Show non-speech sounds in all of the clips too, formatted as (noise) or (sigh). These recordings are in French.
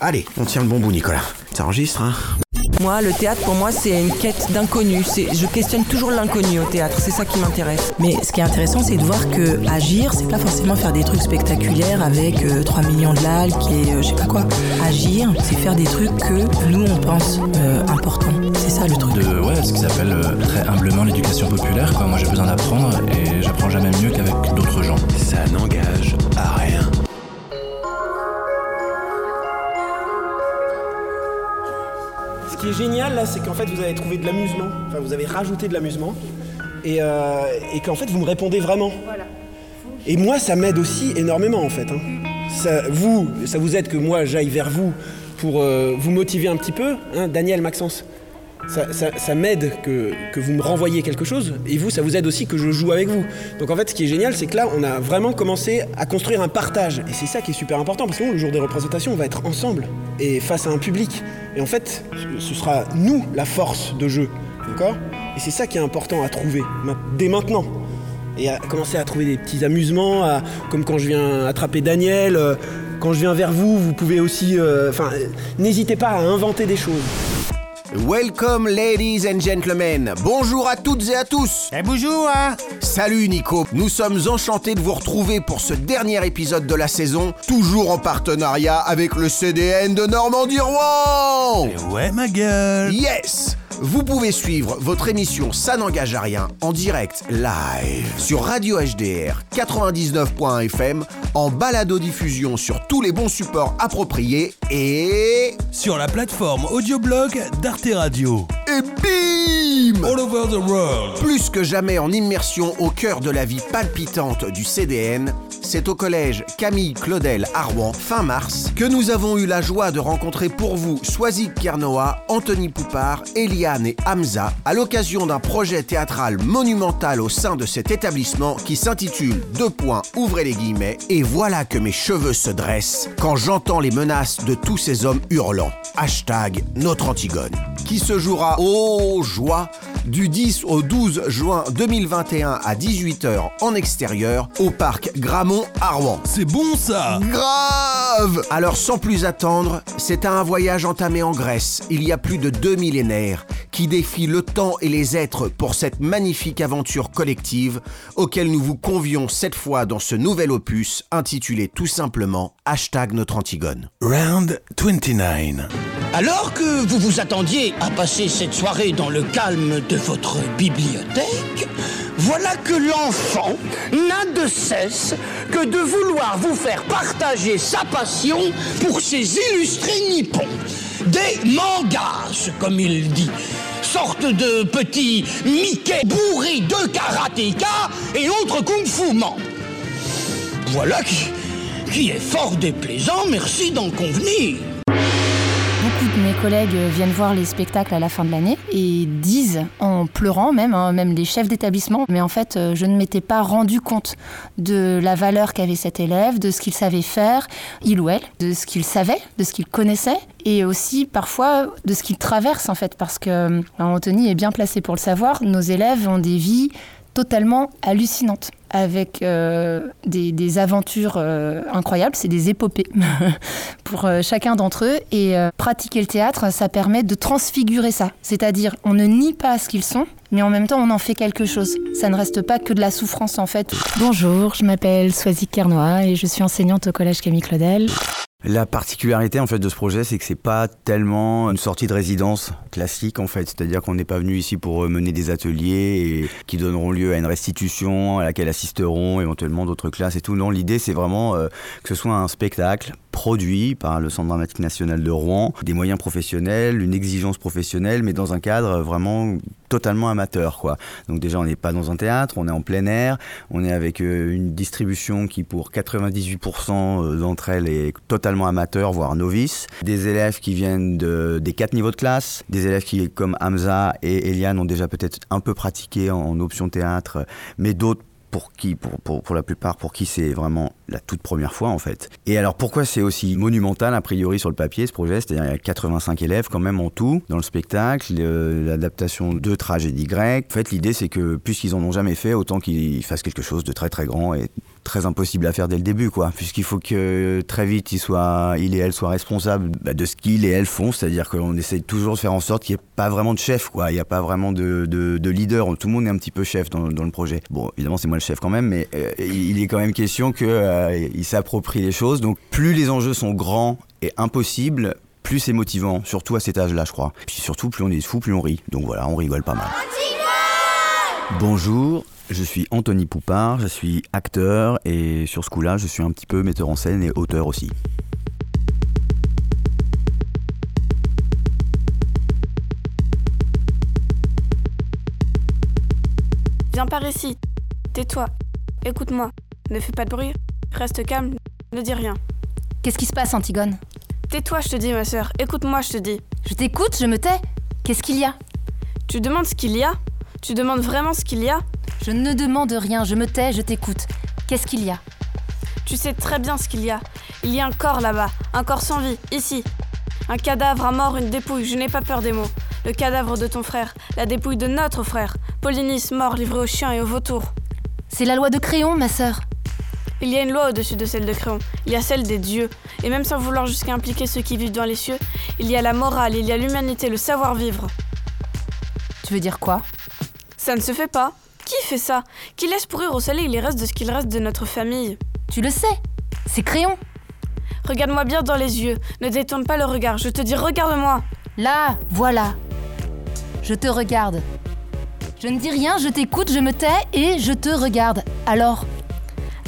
Allez, on tient le bon bout, Nicolas. T'enregistres, hein Moi, le théâtre, pour moi, c'est une quête d'inconnu. C'est- Je questionne toujours l'inconnu au théâtre. C'est ça qui m'intéresse. Mais ce qui est intéressant, c'est de voir que agir, c'est pas forcément faire des trucs spectaculaires avec euh, 3 millions de likes et euh, je sais pas quoi. Agir, c'est faire des trucs que nous on pense euh, importants. C'est ça le truc. de ouais, ce qu'ils appellent euh, très humblement l'éducation populaire. Quoi. Moi, j'ai besoin d'apprendre et j'apprends jamais mieux qu'avec d'autres gens. Ça n'engage à rien. Qui est génial là, c'est qu'en fait vous avez trouvé de l'amusement, enfin vous avez rajouté de l'amusement, et, euh, et qu'en fait vous me répondez vraiment. Et moi ça m'aide aussi énormément en fait. hein. Ça, vous, ça vous aide que moi j'aille vers vous pour euh, vous motiver un petit peu, hein, Daniel, Maxence. Ça, m'aide que, que vous me renvoyiez quelque chose, et vous, ça vous aide aussi que je joue avec vous. Donc en fait, ce qui est génial, c'est que là, on a vraiment commencé à construire un partage, et c'est ça qui est super important, parce que nous, le jour des représentations, on va être ensemble, et face à un public. Et en fait, ce- sera nous la force de jeu, d'accord? Et c'est ça qui est important à trouver, dès maintenant. Et à commencer à trouver des petits amusements, à- comme quand je viens attraper Daniel, euh, quand je viens vers vous, vous pouvez aussi... euh, Enfin, n'hésitez pas à inventer des choses. Welcome, ladies and gentlemen. Bonjour à toutes et à tous. Eh bonjour, hein Salut Nico, nous sommes enchantés de vous retrouver pour ce dernier épisode de la saison, toujours en partenariat avec le CDN de Normandie-Rouen. Ouais, ma gueule Yes Vous pouvez suivre votre émission Ça n'engage à rien en direct live sur Radio HDR 99.fm en balado-diffusion sur tous les bons supports appropriés et... Sur la plateforme audioblog d'Arte Radio. et bim All over the world. Plus que jamais en immersion au cœur de la vie palpitante du CDN, c'est au collège Camille Claudel à Rouen, fin mars, que nous avons eu la joie de rencontrer pour vous Swazik Kernoa, Anthony Poupard, Et Hamza, à l'occasion d'un projet théâtral monumental au sein de cet établissement qui s'intitule Deux points, ouvrez les guillemets, et voilà que mes cheveux se dressent quand j'entends les menaces de tous ces hommes hurlants. Hashtag notre Antigone. Qui se jouera, oh joie, du 10 au 12 juin 2021 à 18h en extérieur au parc Gramont à Rouen. C'est bon ça Grave Alors sans plus attendre, c'est à un voyage entamé en Grèce, il y a plus de deux millénaires, qui défie le temps et les êtres pour cette magnifique aventure collective auquel nous vous convions cette fois dans ce nouvel opus intitulé tout simplement Hashtag notre Antigone. Round 29. Alors que vous vous attendiez à passer cette soirée dans le calme de votre bibliothèque, voilà que l'enfant n'a de cesse que de vouloir vous faire partager sa passion pour ces illustrés nippons. Des mangas, comme il dit. Sorte de petits Mickey bourrés de karatéka et autres kung-fu man. Voilà qui, qui est fort déplaisant, merci d'en convenir. Mes collègues viennent voir les spectacles à la fin de l'année et disent, en pleurant même, hein, même les chefs d'établissement, mais en fait, euh, je ne m'étais pas rendu compte de la valeur qu'avait cet élève, de ce qu'il savait faire, il ou elle, de ce qu'il savait, de ce qu'il connaissait, et aussi parfois de ce qu'il traverse en fait, parce que euh, Anthony est bien placé pour le savoir, nos élèves ont des vies totalement hallucinantes, avec euh, des, des aventures euh, incroyables, c'est des épopées (laughs) pour euh, chacun d'entre eux. Et euh, pratiquer le théâtre, ça permet de transfigurer ça. C'est-à-dire, on ne nie pas ce qu'ils sont, mais en même temps, on en fait quelque chose. Ça ne reste pas que de la souffrance, en fait. Bonjour, je m'appelle Swazik Kernois et je suis enseignante au collège Camille Claudel. La particularité en fait de ce projet, c'est que c'est pas tellement une sortie de résidence classique en fait, c'est-à-dire qu'on n'est pas venu ici pour euh, mener des ateliers qui donneront lieu à une restitution à laquelle assisteront éventuellement d'autres classes et tout. Non, l'idée c'est vraiment euh, que ce soit un spectacle produit par le Centre dramatique national de Rouen, des moyens professionnels, une exigence professionnelle, mais dans un cadre vraiment totalement amateur quoi. Donc déjà on n'est pas dans un théâtre, on est en plein air, on est avec euh, une distribution qui pour 98% d'entre elles est totalement amateur, voire novice. Des élèves qui viennent de, des quatre niveaux de classe, des élèves qui comme Hamza et Eliane ont déjà peut-être un peu pratiqué en, en option théâtre, mais d'autres pour qui, pour, pour, la plupart, pour qui c'est vraiment la toute première fois en fait. Et alors pourquoi c'est aussi monumental a priori sur le papier ce projet? C'est-à-dire il y a 85 élèves quand même en tout dans le spectacle, le- l'adaptation de tragédies grecques. En fait l'idée c'est que puisqu'ils en ont jamais fait, autant qu'ils fassent quelque chose de très très grand et très impossible à faire dès le début, quoi. Puisqu'il faut que très vite, il, il et elle soient responsables bah, de ce qu'ils et elles font. C'est-à-dire qu'on essaye toujours de faire en sorte qu'il n'y ait pas vraiment de chef, quoi. Il n'y a pas vraiment de, de, de, leader. Tout le monde est un petit peu chef dans, dans le projet. Bon, évidemment, c'est moi le chef quand même, mais euh, il est quand même question qu'il euh, s'approprie les choses. Donc, plus les enjeux sont grands et impossibles, plus c'est motivant, surtout à cet âge-là, je crois. Puis surtout, plus on est fou, plus on rit. Donc voilà, on rigole pas mal. Bonjour, je suis Anthony Poupard, je suis acteur et sur ce coup-là, je suis un petit peu metteur en scène et auteur aussi. Viens par ici, tais-toi, écoute-moi, ne fais pas de bruit, reste calme, ne dis rien. Qu'est-ce qui se passe, Antigone? Tais-toi, je te dis, ma sœur, écoute-moi, je te dis. Je t'écoute, je me tais. Qu'est-ce qu'il y a? Tu demandes ce qu'il y a? Tu demandes vraiment ce qu'il y a je ne demande rien, je me tais, je t'écoute. Qu'est-ce qu'il y a Tu sais très bien ce qu'il y a. Il y a un corps là-bas, un corps sans vie, ici. Un cadavre, un mort, une dépouille, je n'ai pas peur des mots. Le cadavre de ton frère, la dépouille de notre frère. Polynice, mort, livré aux chiens et aux vautours. C'est la loi de Créon, ma sœur. Il y a une loi au-dessus de celle de Créon. Il y a celle des dieux. Et même sans vouloir jusqu'à impliquer ceux qui vivent dans les cieux, il y a la morale, il y a l'humanité, le savoir-vivre. Tu veux dire quoi Ça ne se fait pas. Qui fait ça? Qui laisse pourrir au soleil les restes de ce qu'il reste de notre famille? Tu le sais, c'est Crayon. Regarde-moi bien dans les yeux, ne détourne pas le regard, je te dis regarde-moi. Là, voilà. Je te regarde. Je ne dis rien, je t'écoute, je me tais et je te regarde. Alors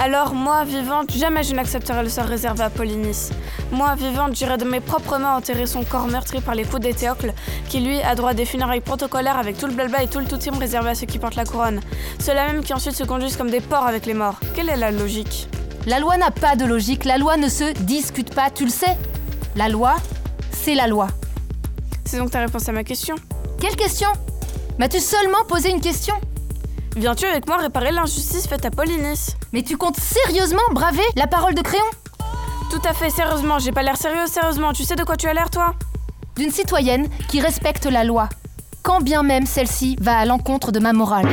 alors, moi, vivante, jamais je n'accepterai le sort réservé à Polynice. Moi, vivante, j'irai de mes propres mains enterrer son corps meurtri par les coups d'Éthéocle, qui lui a droit à des funérailles protocolaires avec tout le blabla et tout le toutime réservé à ceux qui portent la couronne. Ceux-là même qui ensuite se conduisent comme des porcs avec les morts. Quelle est la logique? La loi n'a pas de logique, la loi ne se discute pas, tu le sais? La loi, c'est la loi. C'est donc ta réponse à ma question? Quelle question? M'as-tu seulement posé une question? Viens-tu avec moi réparer l'injustice faite à Polynice Mais tu comptes sérieusement braver la parole de Créon Tout à fait, sérieusement, j'ai pas l'air sérieux, sérieusement, tu sais de quoi tu as l'air toi D'une citoyenne qui respecte la loi, quand bien même celle-ci va à l'encontre de ma morale.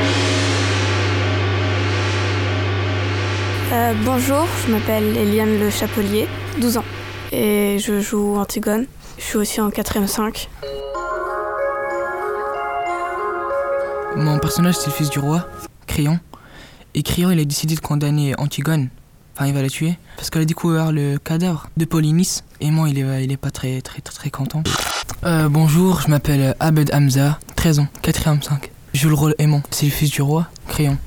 Euh, bonjour, je m'appelle Eliane Le Chapelier, 12 ans, et je joue Antigone. Je suis aussi en 4ème 5. Mon personnage, c'est le fils du roi, Crayon. Et Crayon, il a décidé de condamner Antigone. Enfin, il va la tuer. Parce qu'elle a découvert le cadavre de Polynice. Et moi, il est, il est pas très, très, très, content. Euh, bonjour, je m'appelle Abed Hamza, 13 ans, 4ème 5. Je joue le rôle aimant. C'est le fils du roi, Crayon.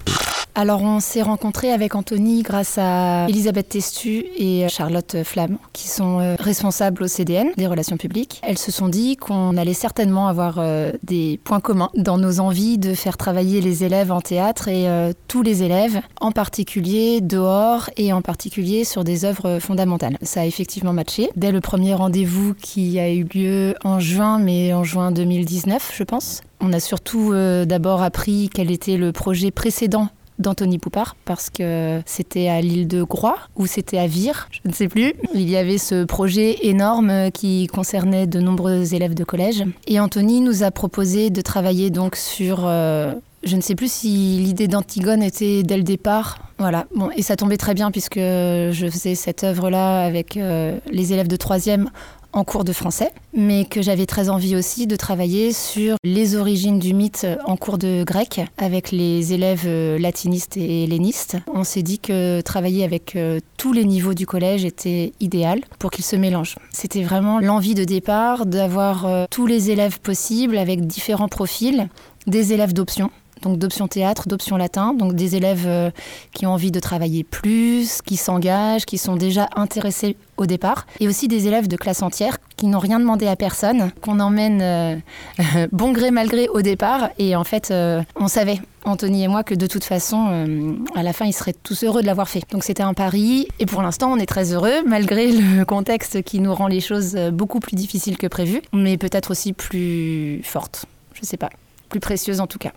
Alors on s'est rencontré avec Anthony grâce à Elisabeth Testu et Charlotte Flamme, qui sont euh, responsables au CDN des relations publiques. Elles se sont dit qu'on allait certainement avoir euh, des points communs dans nos envies de faire travailler les élèves en théâtre et euh, tous les élèves, en particulier dehors et en particulier sur des œuvres fondamentales. Ça a effectivement matché. Dès le premier rendez-vous qui a eu lieu en juin, mais en juin 2019, je pense. On a surtout d'abord appris quel était le projet précédent d'Anthony Poupard parce que c'était à l'île de Groix ou c'était à Vire, je ne sais plus. Il y avait ce projet énorme qui concernait de nombreux élèves de collège et Anthony nous a proposé de travailler donc sur euh, je ne sais plus si l'idée d'Antigone était dès le départ. Voilà. Bon, et ça tombait très bien puisque je faisais cette œuvre-là avec euh, les élèves de troisième en cours de français, mais que j'avais très envie aussi de travailler sur les origines du mythe en cours de grec avec les élèves euh, latinistes et hellénistes. On s'est dit que travailler avec euh, tous les niveaux du collège était idéal pour qu'ils se mélangent. C'était vraiment l'envie de départ d'avoir euh, tous les élèves possibles avec différents profils, des élèves d'option donc d'option théâtre, d'option latin, donc des élèves euh, qui ont envie de travailler plus, qui s'engagent, qui sont déjà intéressés au départ, et aussi des élèves de classe entière qui n'ont rien demandé à personne, qu'on emmène euh, (laughs) bon gré mal gré au départ, et en fait euh, on savait, Anthony et moi, que de toute façon, à la fin, ils seraient tous heureux de l'avoir fait. Donc c'était un pari, et pour l'instant, on est très heureux, malgré le (laughs) contexte qui nous rend les choses beaucoup plus difficiles que prévu, mais peut-être aussi plus fortes, je sais pas, plus précieuses en tout cas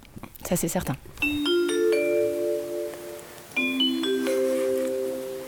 ça c'est certain.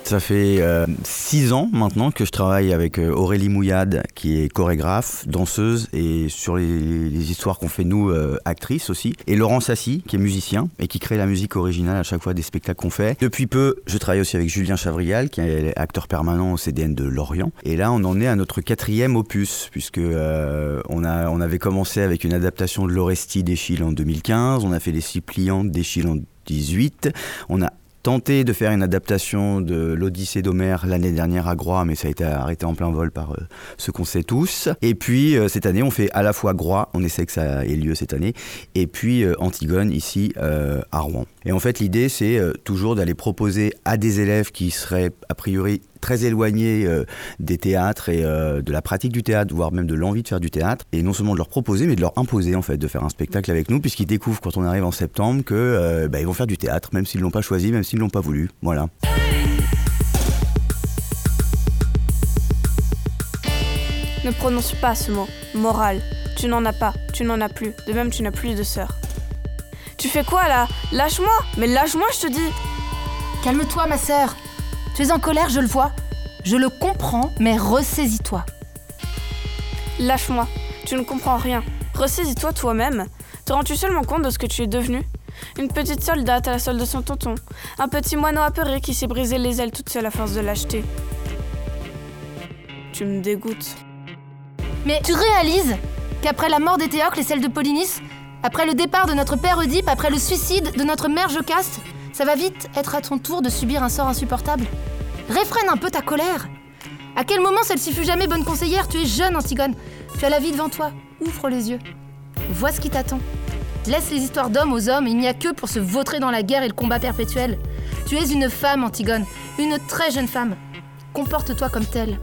Ça fait euh, six ans maintenant que je travaille avec euh, Aurélie Mouillade, qui est chorégraphe, danseuse, et sur les, histoires qu'on fait nous, euh, actrices aussi. Et Laurent Sassi, qui est musicien et qui crée la musique originale à chaque fois des spectacles qu'on fait. Depuis peu, je travaille aussi avec Julien Chavrial, qui est acteur permanent au CDN de Lorient. Et là, on en est à notre quatrième opus, puisque on, avait commencé avec une adaptation de l'Orestie d'Echille en 2015, on a fait les Cypliantes d'Echille en 2018, on a tenté de faire une adaptation de l'Odyssée d'Homère l'année dernière à Groix, mais ça a été arrêté en plein vol par euh, ce qu'on sait tous. Et puis euh, cette année, on fait à la fois Groix, on essaie que ça ait lieu cette année, et puis euh, Antigone ici à Rouen. Et en fait, l'idée, c'est toujours d'aller proposer à des élèves qui seraient a priori très éloignés euh, des théâtres et euh, de la pratique du théâtre, voire même de l'envie de faire du théâtre, et non seulement de leur proposer, mais de leur imposer en fait de faire un spectacle avec nous, puisqu'ils découvrent quand on arrive en septembre que euh, bah, ils vont faire du théâtre, même s'ils l'ont pas choisi, même s'ils l'ont pas voulu. Voilà. Ne prononce pas ce mot. Moral. Tu n'en as pas. Tu n'en as plus. De même, tu n'as plus de sœur. Tu fais quoi là? Lâche-moi Mais lâche-moi, je te dis Calme-toi, ma sœur. Tu es en colère, je le vois. Je le comprends, mais ressaisis-toi. Lâche-moi. Tu ne comprends rien. Ressaisis-toi toi-même. Te rends-tu seulement compte de ce que tu es devenue Une petite soldate à la solde de son tonton. Un petit moineau apeuré qui s'est brisé les ailes toute seule à force de l'acheter. Tu me dégoûtes. Mais tu réalises qu'après la mort d'Éthéocle et celle de Polynice, après le départ de notre père Oedipe, après le suicide de notre mère Jocaste, ça va vite être à ton tour de subir un sort insupportable. Réfrène un peu ta colère. À quel moment celle-ci fut jamais bonne conseillère? Tu es jeune, Antigone. Tu as la vie devant toi. Ouvre les yeux. Vois ce qui t'attend. Laisse les histoires d'hommes aux hommes, il n'y a que pour se vautrer dans la guerre et le combat perpétuel. Tu es une femme, Antigone, une très jeune femme. Comporte-toi comme telle.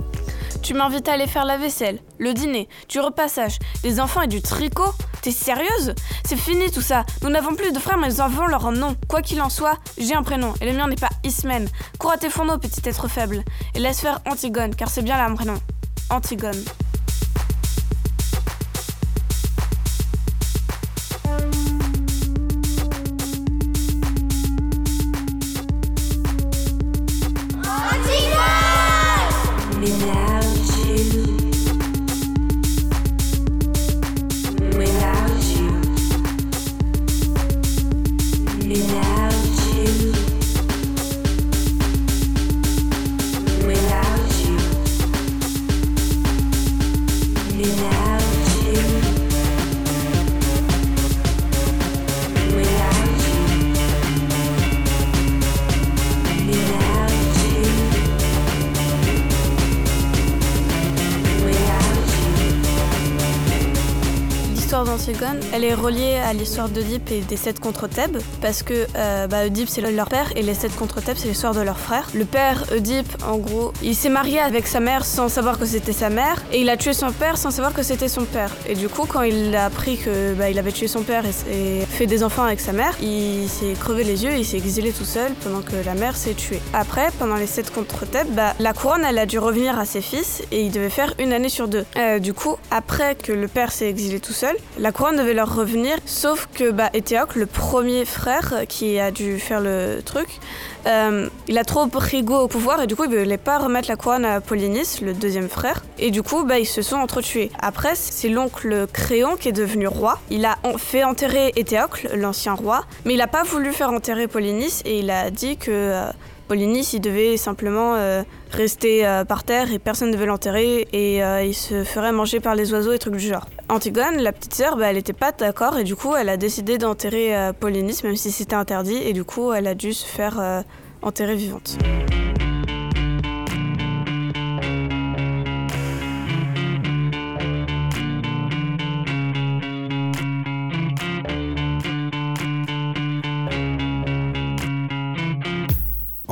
Tu m'invites à aller faire la vaisselle, le dîner, du repassage, les enfants et du tricot? T'es sérieuse? C'est fini tout ça. Nous n'avons plus de frères, mais nous avons leur nom. Quoi qu'il en soit, j'ai un prénom, et le mien n'est pas Ismène. Cours à tes fourneaux, petit être faible, et laisse faire Antigone, car c'est bien là mon prénom. Antigone. Est reliée à l'histoire d'Oedipe et des sept contre Thèbes, parce que euh, bah, Oedipe c'est leur père et les sept contre Thèbes c'est l'histoire de leur frère. Le père Oedipe, en gros, il s'est marié avec sa mère sans savoir que c'était sa mère, et il a tué son père sans savoir que c'était son père. Et du coup, quand il a appris que bah, il avait tué son père et, fait des enfants avec sa mère, il s'est crevé les yeux, il s'est exilé tout seul pendant que la mère s'est tuée. Après, pendant les sept contre Thèbes, bah, la couronne elle a dû revenir à ses fils et il devait faire une année sur deux. Euh, du coup, après que le père s'est exilé tout seul, la couronne devait leur revenir, sauf que bah, Éthéocle, le premier frère qui a dû faire le truc, euh, il a trop pris goût au pouvoir et du coup il voulait pas remettre la couronne à Polynice, le deuxième frère. Et du coup bah, ils se sont entretués. Après c'est l'oncle Créon qui est devenu roi. Il a fait enterrer Éthéocle, l'ancien roi, mais il a pas voulu faire enterrer Polynice et il a dit que euh, Polynice il devait simplement euh, rester euh, par terre et personne ne devait l'enterrer et euh, il se ferait manger par les oiseaux et trucs du genre. Antigone, la petite sœur, bah, elle était pas d'accord et du coup elle a décidé d'enterrer Polynice même si c'était interdit et du coup elle a dû se faire enterrer vivante.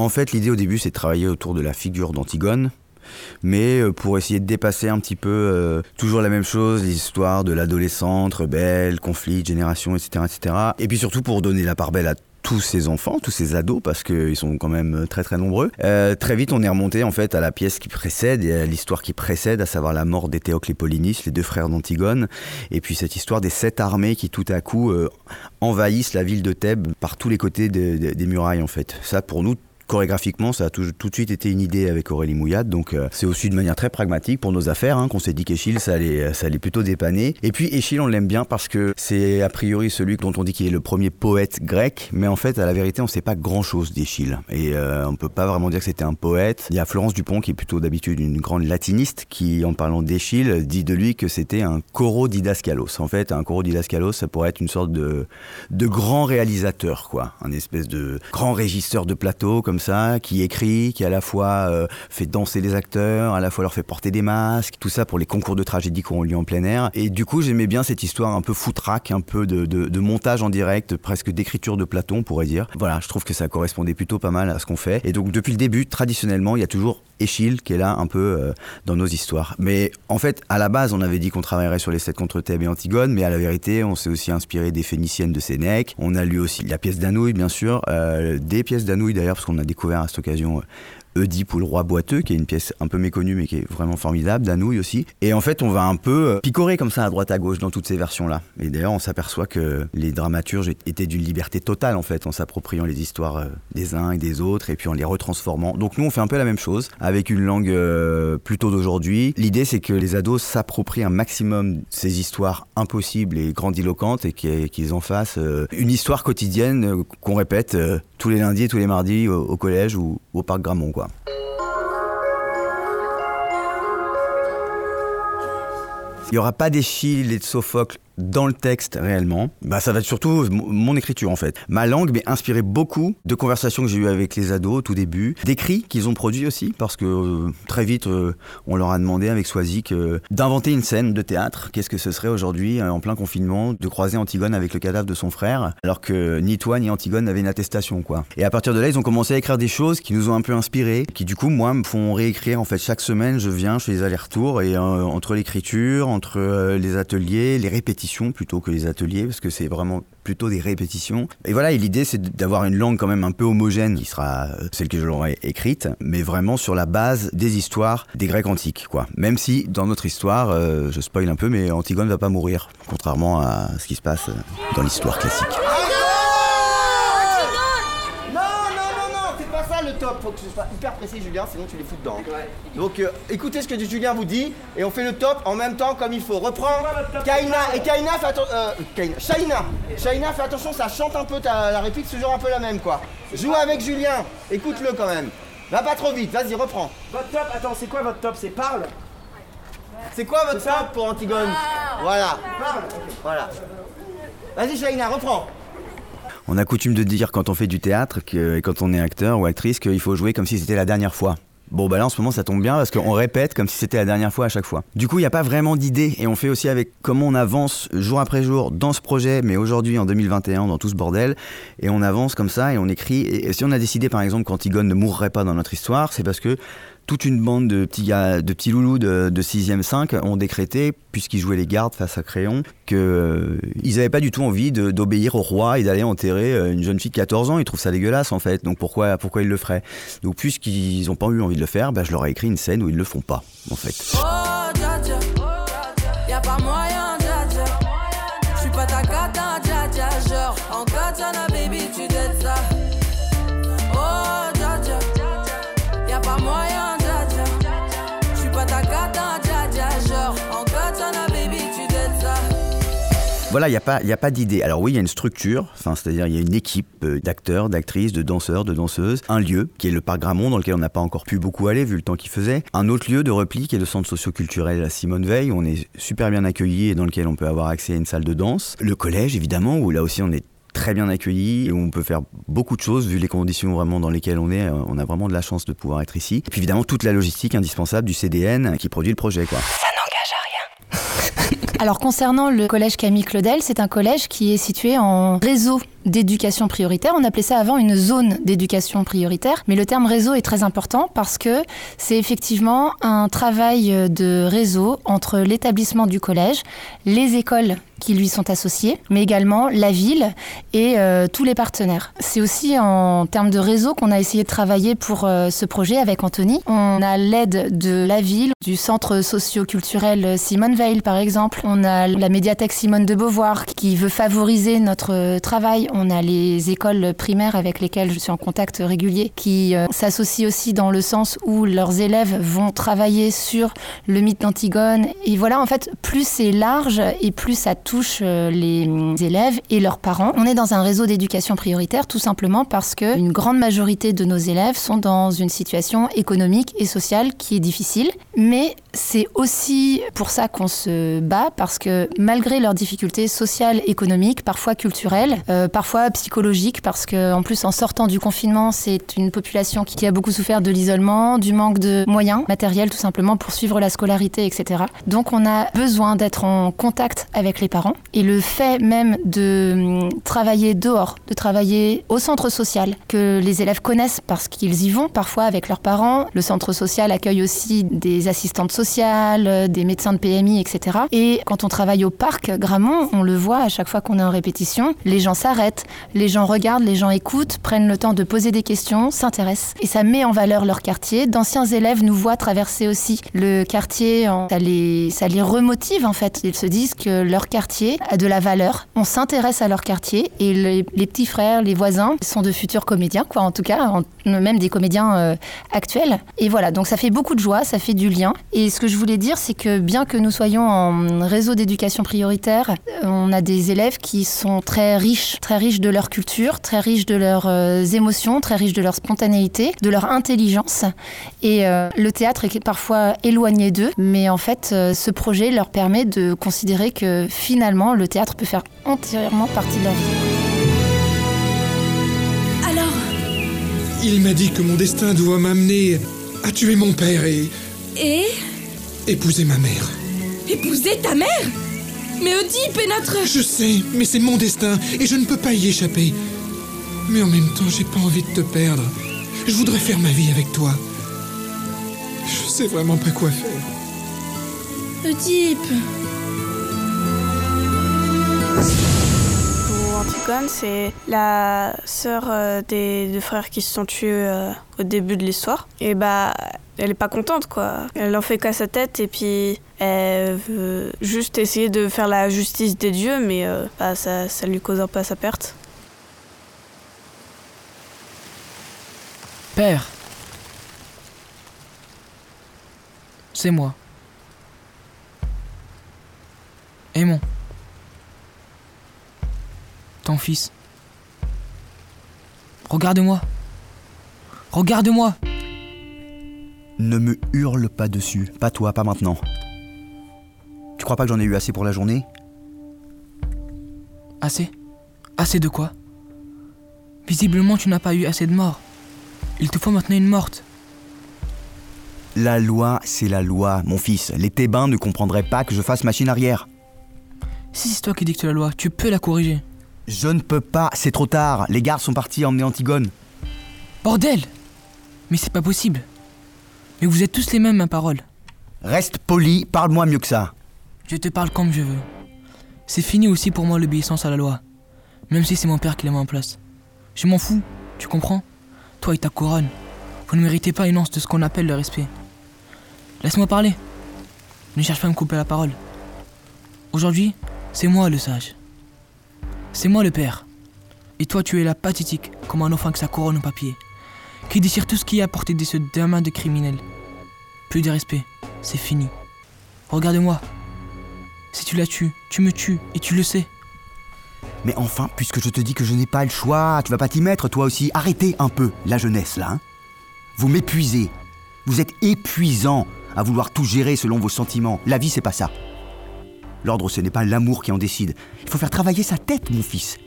En fait, l'idée au début, c'est de travailler autour de la figure d'Antigone. Mais euh, pour essayer de dépasser un petit peu euh, toujours la même chose, l'histoire de l'adolescente, rebelle, conflit, génération, etc., etc. Et puis surtout pour donner la part belle à tous ces enfants, tous ces ados, parce qu'ils sont quand même très très nombreux. Euh, très vite, on est remonté en fait à la pièce qui précède et à l'histoire qui précède, à savoir la mort d'Éthéocle et Polynice, les deux frères d'Antigone, et puis cette histoire des sept armées qui tout à coup euh, envahissent la ville de Thèbes par tous les côtés de- de- des murailles en fait. Ça, pour nous, chorégraphiquement, ça a tout, de suite été une idée avec Aurélie Mouillade. Donc, euh, c'est aussi de manière très pragmatique pour nos affaires hein, qu'on s'est dit qu'Echille, ça allait, ça allait plutôt dépanner. Et puis,Echille, on l'aime bien parce que c'est a priori celui dont on dit qu'il est le premier poète grec. Mais en fait, à la vérité, on ne sait pas grand chose d'Echille. Et euh, on peut pas vraiment dire que c'était un poète. Il y a Florence Dupont, qui est plutôt d'habitude une grande latiniste, qui, en parlant d'Echille, dit de lui que c'était un coro didascalos. En fait, un coro didascalos, ça pourrait être une sorte de, de grand réalisateur, quoi. Un espèce de grand régisseur de plateau, comme ça, qui écrit, qui à la fois euh, fait danser les acteurs, à la fois leur fait porter des masques, tout ça pour les concours de tragédie qui ont lieu en plein air. Et du coup, j'aimais bien cette histoire un peu foutraque, un peu de, de- montage en direct, presque d'écriture de plateau, on pourrait dire. Voilà, je trouve que ça correspondait plutôt pas mal à ce qu'on fait. Et donc, depuis le début, traditionnellement, il y a toujours Échille qui est là un peu euh, dans nos histoires. Mais en fait, à la base, on avait dit qu'on travaillerait sur les sept contre Thèbes et Antigone, mais à la vérité, on s'est aussi inspiré des Phéniciennes de Sénèque. On a lu aussi la pièce d'Anouilh, bien sûr, euh, des pièces d'Anouilh d'ailleurs, parce qu'on a découvert à cette occasion euh, Oedipe ou le roi boiteux, qui est une pièce un peu méconnue mais qui est vraiment formidable, d'Anouilh aussi. Et en fait, on va un peu euh, picorer comme ça à droite à gauche dans toutes ces versions-là. Et d'ailleurs, on s'aperçoit que les dramaturges étaient d'une liberté totale en fait, en s'appropriant les histoires euh, des uns et des autres et puis en les retransformant. Donc nous, on fait un peu la même chose avec une langue euh, plutôt d'aujourd'hui. L'idée, c'est que les ados s'approprient un maximum ces histoires impossibles et grandiloquentes et qu'ils en fassent une histoire quotidienne qu'on répète tous les lundis et tous les mardis au, au collège ou au parc Gramont, quoi. Il n'y aura pas d'Échille et de Sophocle dans le texte réellement. Bah, ça va être surtout mon écriture en fait. Ma langue m'est inspirée beaucoup de conversations que j'ai eues avec les ados tout début, d'écrits qu'ils ont produits aussi, parce que euh, très vite euh, on leur a demandé avec Swazik euh, d'inventer une scène de théâtre. Qu'est-ce que ce serait aujourd'hui, euh, en plein confinement, de croiser Antigone avec le cadavre de son frère, alors que ni toi ni Antigone n'avaient une attestation quoi. Et à partir de là, ils ont commencé à écrire des choses qui nous ont un peu inspirés, qui du coup moi me font réécrire en fait chaque semaine. Je viens, je fais des allers-retours et entre l'écriture, entre les ateliers, les répétitions plutôt que les ateliers, parce que c'est vraiment plutôt des répétitions. Et voilà, et l'idée c'est d'avoir une langue quand même un peu homogène, qui sera euh, celle que je l'aurais écrite, mais vraiment sur la base des histoires des Grecs antiques, quoi. Même si dans notre histoire, euh, je spoil un peu, mais Antigone va pas mourir, contrairement à ce qui se passe euh, dans l'histoire classique. Faut que ce soit hyper précis, Julien, sinon tu les fous dedans. Donc euh, écoutez ce que Julien vous dit et on fait le top en même temps comme il faut. Reprends. Kaina et Kaina, fais attention. Euh, Kaina. Shaina. Shaina, fais attention, ça chante un peu, ta, la réplique c'est toujours un peu la même quoi. Joue avec Julien, écoute-le quand même. Va pas trop vite, vas-y, reprends. Votre top, attends, c'est quoi votre top? C'est parle C'est quoi votre top pour Antigone? Voilà. Voilà. Vas-y, Shaina, reprends. On a coutume de dire quand on fait du théâtre que, et quand on est acteur ou actrice qu'il faut jouer comme si c'était la dernière fois. Bon bah là en ce moment ça tombe bien parce qu'on répète comme si c'était la dernière fois à chaque fois. Du coup il n'y a pas vraiment d'idée et on fait aussi avec comment on avance jour après jour dans ce projet mais aujourd'hui en 2021 dans tout ce bordel et on avance comme ça et on écrit et, et si on a décidé par exemple qu'Antigone ne mourrait pas dans notre histoire c'est parce que toute une bande de petits, gars, de petits loulous de, de 6e 5 ont décrété, puisqu'ils jouaient les gardes face à Créon, qu'ils n'avaient pas du tout envie d'obéir au roi et d'aller enterrer euh, une jeune fille de 14 ans. Ils trouvent ça dégueulasse en fait. Donc pourquoi, pourquoi ils le feraient? Donc puisqu'ils n'ont pas eu envie de le faire, bah, je leur ai écrit une scène où ils le font pas en fait. Oh, dja, y'a pas Voilà, il n'y a pas, y a pas d'idée. Alors oui, il y a une structure, c'est-à-dire il y a une équipe euh, d'acteurs, d'actrices, de danseurs, de danseuses, un lieu qui est le parc Gramont dans lequel on n'a pas encore pu beaucoup aller vu le temps qu'il faisait, un autre lieu de repli qui est le centre socioculturel à Simone Veil où on est super bien accueilli et dans lequel on peut avoir accès à une salle de danse, le collège évidemment où là aussi on est très bien accueilli et où on peut faire beaucoup de choses vu les conditions vraiment dans lesquelles on est. Euh, On a vraiment de la chance de pouvoir être ici. Et puis évidemment toute la logistique indispensable du CDN qui produit le projet quoi. Alors concernant le collège Camille Claudel, c'est un collège qui est situé en réseau d'éducation prioritaire. On appelait ça avant une zone d'éducation prioritaire, mais le terme réseau est très important parce que c'est effectivement un travail de réseau entre l'établissement du collège, les écoles qui lui sont associées, mais également la ville et euh, tous les partenaires. C'est aussi en termes de réseau qu'on a essayé de travailler pour euh, ce projet avec Anthony. On a l'aide de la ville, du centre socio-culturel Simone Veil par exemple. On a la médiathèque Simone de Beauvoir qui veut favoriser notre travail. On a les écoles primaires avec lesquelles je suis en contact régulier qui euh, s'associent aussi dans le sens où leurs élèves vont travailler sur le mythe d'Antigone. Et voilà, en fait, plus c'est large et plus ça touche euh, les mm, élèves et leurs parents. On est dans un réseau d'éducation prioritaire tout simplement parce que une grande majorité de nos élèves sont dans une situation économique et sociale qui est difficile. Mais c'est aussi pour ça qu'on se bat parce que malgré leurs difficultés sociales, économiques, parfois culturelles, euh, parfois psychologiques, parce que en plus en sortant du confinement, c'est une population qui, qui a beaucoup souffert de l'isolement, du manque de moyens matériels tout simplement pour suivre la scolarité, etc. Donc on a besoin d'être en contact avec les parents et le fait même de hum, travailler dehors, de travailler au centre social que les élèves connaissent parce qu'ils y vont parfois avec leurs parents. Le centre social accueille aussi des assistantes sociales, euh, des médecins de PMI, etc. Et quand on travaille au parc Gramont, on le voit à chaque fois qu'on est en répétition, les gens s'arrêtent, les gens regardent, les gens écoutent, prennent le temps de poser des questions, s'intéressent. Et ça met en valeur leur quartier. D'anciens élèves nous voient traverser aussi le quartier. Ça les, ça les remotive en fait. Ils se disent que leur quartier a de la valeur. On s'intéresse à leur quartier et les, petits frères, les voisins sont de futurs comédiens, quoi, en tout cas, même des comédiens euh, actuels. Et voilà, donc ça fait beaucoup de joie, ça fait du lien. Ce que je voulais dire, c'est que bien que nous soyons en réseau d'éducation prioritaire, euh, on a des élèves qui sont très riches, très riches de leur culture, très riches de leurs euh, émotions, très riches de leur spontanéité, de leur intelligence. Et euh, le théâtre est parfois éloigné d'eux, mais en fait, ce projet leur permet de considérer que finalement, le théâtre peut faire entièrement partie de leur vie. Alors, Il m'a dit que mon destin doit m'amener à tuer mon père et et? Épouser ma mère. épouser ta mère Mais Oedipe est notre... Je sais, mais c'est mon destin et je ne peux pas y échapper. Mais en même temps, j'ai pas envie de te perdre. Je voudrais faire ma vie avec toi. Je sais vraiment pas quoi faire. Oedipe C'est la sœur euh, des deux frères qui se sont tués euh, au début de l'histoire. Et bah, elle est pas contente quoi. Elle en fait qu'à sa tête et puis elle veut juste essayer de faire la justice des dieux, mais euh, bah, ça, ça lui cause un peu sa perte. Père C'est moi. Aimon. Ton fils. Regarde-moi. Regarde-moi. Ne me hurle pas dessus. Pas toi, pas maintenant. Tu crois pas que j'en ai eu assez pour la journée? Assez? Assez de quoi? Visiblement, tu n'as pas eu assez de morts. Il te faut maintenant une morte. La loi, c'est la loi, mon fils. Les Thébains ne comprendraient pas que je fasse machine arrière. Si c'est toi qui dictes la loi, tu peux la corriger. Je ne peux pas, c'est trop tard. Les gardes sont partis emmener Antigone. Bordel Mais c'est pas possible. Mais vous êtes tous les mêmes, ma parole. Reste poli, parle-moi mieux que ça. Je te parle comme je veux. C'est fini aussi pour moi l'obéissance à la loi. Même si c'est mon père qui l'a mis en place. Je m'en fous, tu comprends? Toi et ta couronne, vous ne méritez pas une once de ce qu'on appelle le respect. Laisse-moi parler. Ne cherche pas à me couper la parole. Aujourd'hui, c'est moi le sage. C'est moi le père. Et toi, tu es la pathétique, comme un enfant avec sa couronne au papier, qui déchire tout ce qui est à portée de ce deux mains de criminels. Plus de respect, c'est fini. Regarde-moi. Si tu la tues, tu me tues, et tu le sais. Mais enfin, puisque je te dis que je n'ai pas le choix, tu vas pas t'y mettre toi aussi. Arrêtez un peu la jeunesse là. hein. Vous m'épuisez. Vous êtes épuisant à vouloir tout gérer selon vos sentiments. La vie, c'est pas ça. L'ordre, ce n'est pas l'amour qui en décide. Il faut faire travailler sa tête, mon fils.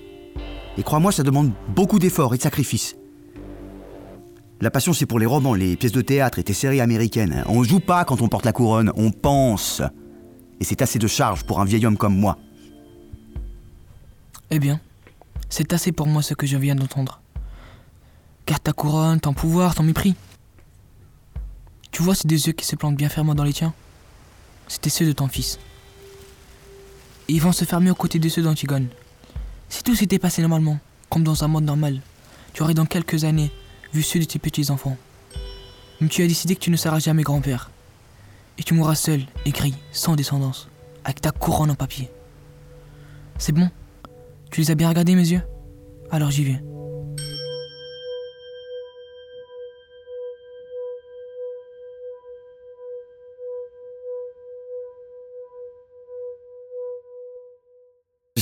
Et crois-moi, ça demande beaucoup d'efforts et de sacrifices. La passion, c'est pour les romans, les pièces de théâtre et tes séries américaines. On joue pas quand on porte la couronne, on pense. Et c'est assez de charge pour un vieil homme comme moi. Eh bien, c'est assez pour moi ce que je viens d'entendre. Garde ta couronne, ton pouvoir, ton mépris. Tu vois ces deux yeux qui se plantent bien fermement dans les tiens C'était ceux de ton fils. Et ils vont se fermer aux côtés de ceux d'Antigone. Si tout s'était passé normalement, comme dans un monde normal, tu aurais dans quelques années vu ceux de tes petits-enfants. Mais tu as décidé que tu ne seras jamais grand-père. Et tu mourras seul, écrit, sans descendance, avec ta couronne en papier. C'est bon? Tu les as bien regardés, mes yeux? Alors j'y vais.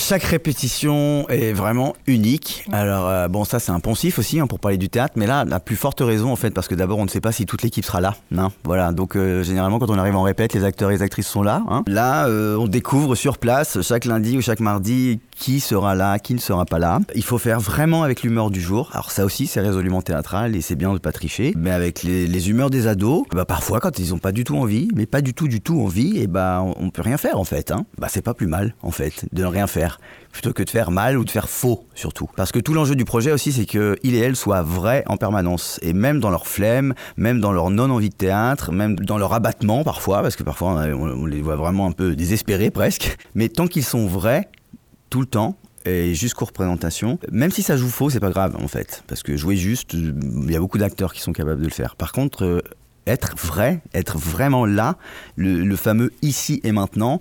Chaque répétition est vraiment unique. Alors euh, bon, ça c'est un poncif aussi hein, pour parler du théâtre, mais là la plus forte raison en fait parce que d'abord on ne sait pas si toute l'équipe sera là. hein. Voilà, donc euh, généralement quand on arrive en répète, les acteurs et les actrices sont là. hein. Là, euh, on découvre sur place chaque lundi ou chaque mardi qui sera là, qui ne sera pas là. Il faut faire vraiment avec l'humeur du jour. Alors ça aussi c'est résolument théâtral et c'est bien de pas tricher, mais avec les, les humeurs des ados, bah parfois quand ils ont pas du tout envie, mais pas du tout du tout envie, et bah on, on peut rien faire en fait. Hein. Bah c'est pas plus mal en fait de ne rien faire plutôt que de faire mal ou de faire faux surtout. Parce que tout l'enjeu du projet aussi, c'est que il et elle soient vrais en permanence. Et même dans leur flemme, même dans leur non-envie de théâtre, même dans leur abattement parfois, parce que parfois on, les voit vraiment un peu désespérés presque. Mais tant qu'ils sont vrais, tout le temps, et jusqu'aux représentations, même si ça joue faux, c'est pas grave en fait. Parce que jouer juste, il y a beaucoup d'acteurs qui sont capables de le faire. Par contre, euh, être vrai, être vraiment là, le fameux ici et maintenant,